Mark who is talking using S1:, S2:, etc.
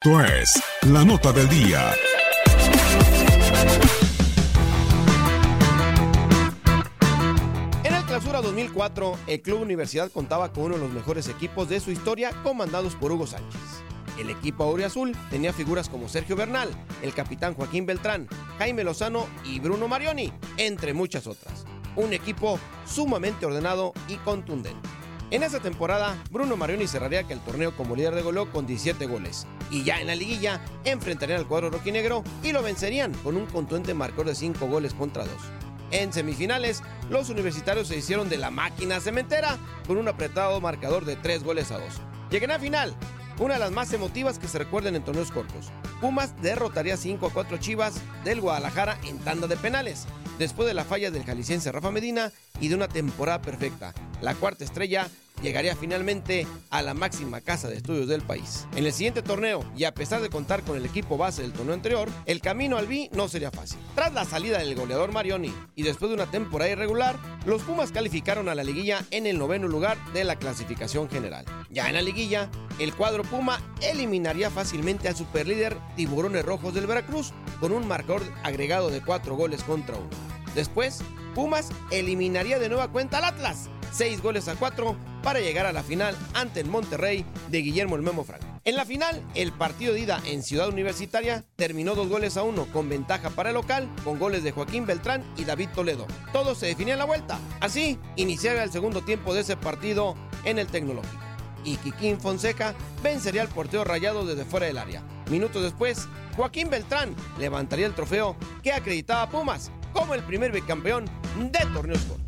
S1: Esto es la nota del día.
S2: En el Clausura 2004, el Club Universidad contaba con uno de los mejores equipos de su historia, comandados por Hugo Sánchez. El equipo auriazul tenía figuras como Sergio Bernal, el capitán Joaquín Beltrán, Jaime Lozano y Bruno Marioni, entre muchas otras. Un equipo sumamente ordenado y contundente. En esa temporada, Bruno Marioni cerraría el torneo como líder de goleo con 17 goles. Y ya en la liguilla, enfrentarían al cuadro roquinegro y lo vencerían con un contundente marcador de 5 goles contra 2. En semifinales, los universitarios se hicieron de la máquina cementera con un apretado marcador de 3 goles a 2. Llegan a final, una de las más emotivas que se recuerden en torneos cortos. Pumas derrotaría 5 a 4 Chivas del Guadalajara en tanda de penales, después de la falla del jalisciense Rafa Medina y de una temporada perfecta. La cuarta estrella llegaría finalmente a la máxima casa de estudios del país. En el siguiente torneo, y a pesar de contar con el equipo base del torneo anterior, el camino al B no sería fácil. Tras la salida del goleador Marioni y después de una temporada irregular, los Pumas calificaron a la liguilla en el noveno lugar de la clasificación general. Ya en la liguilla, el cuadro Puma eliminaría fácilmente al superlíder Tiburones Rojos del Veracruz con un marcador agregado de 4 goles contra 1. Después, Pumas eliminaría de nueva cuenta al Atlas, 6 goles a 4 para llegar a la final ante el Monterrey de Guillermo el Memo Franco. En la final, el partido de ida en Ciudad Universitaria terminó 2 goles a 1 con ventaja para el local, con goles de Joaquín Beltrán y David Toledo. Todo se definía en la vuelta. Así, iniciaría el segundo tiempo de ese partido en el Tecnológico. Y Kikín Fonseca vencería al portero rayado desde fuera del área. Minutos después, Joaquín Beltrán levantaría el trofeo que acreditaba a Pumas como el primer bicampeón de torneos cortos.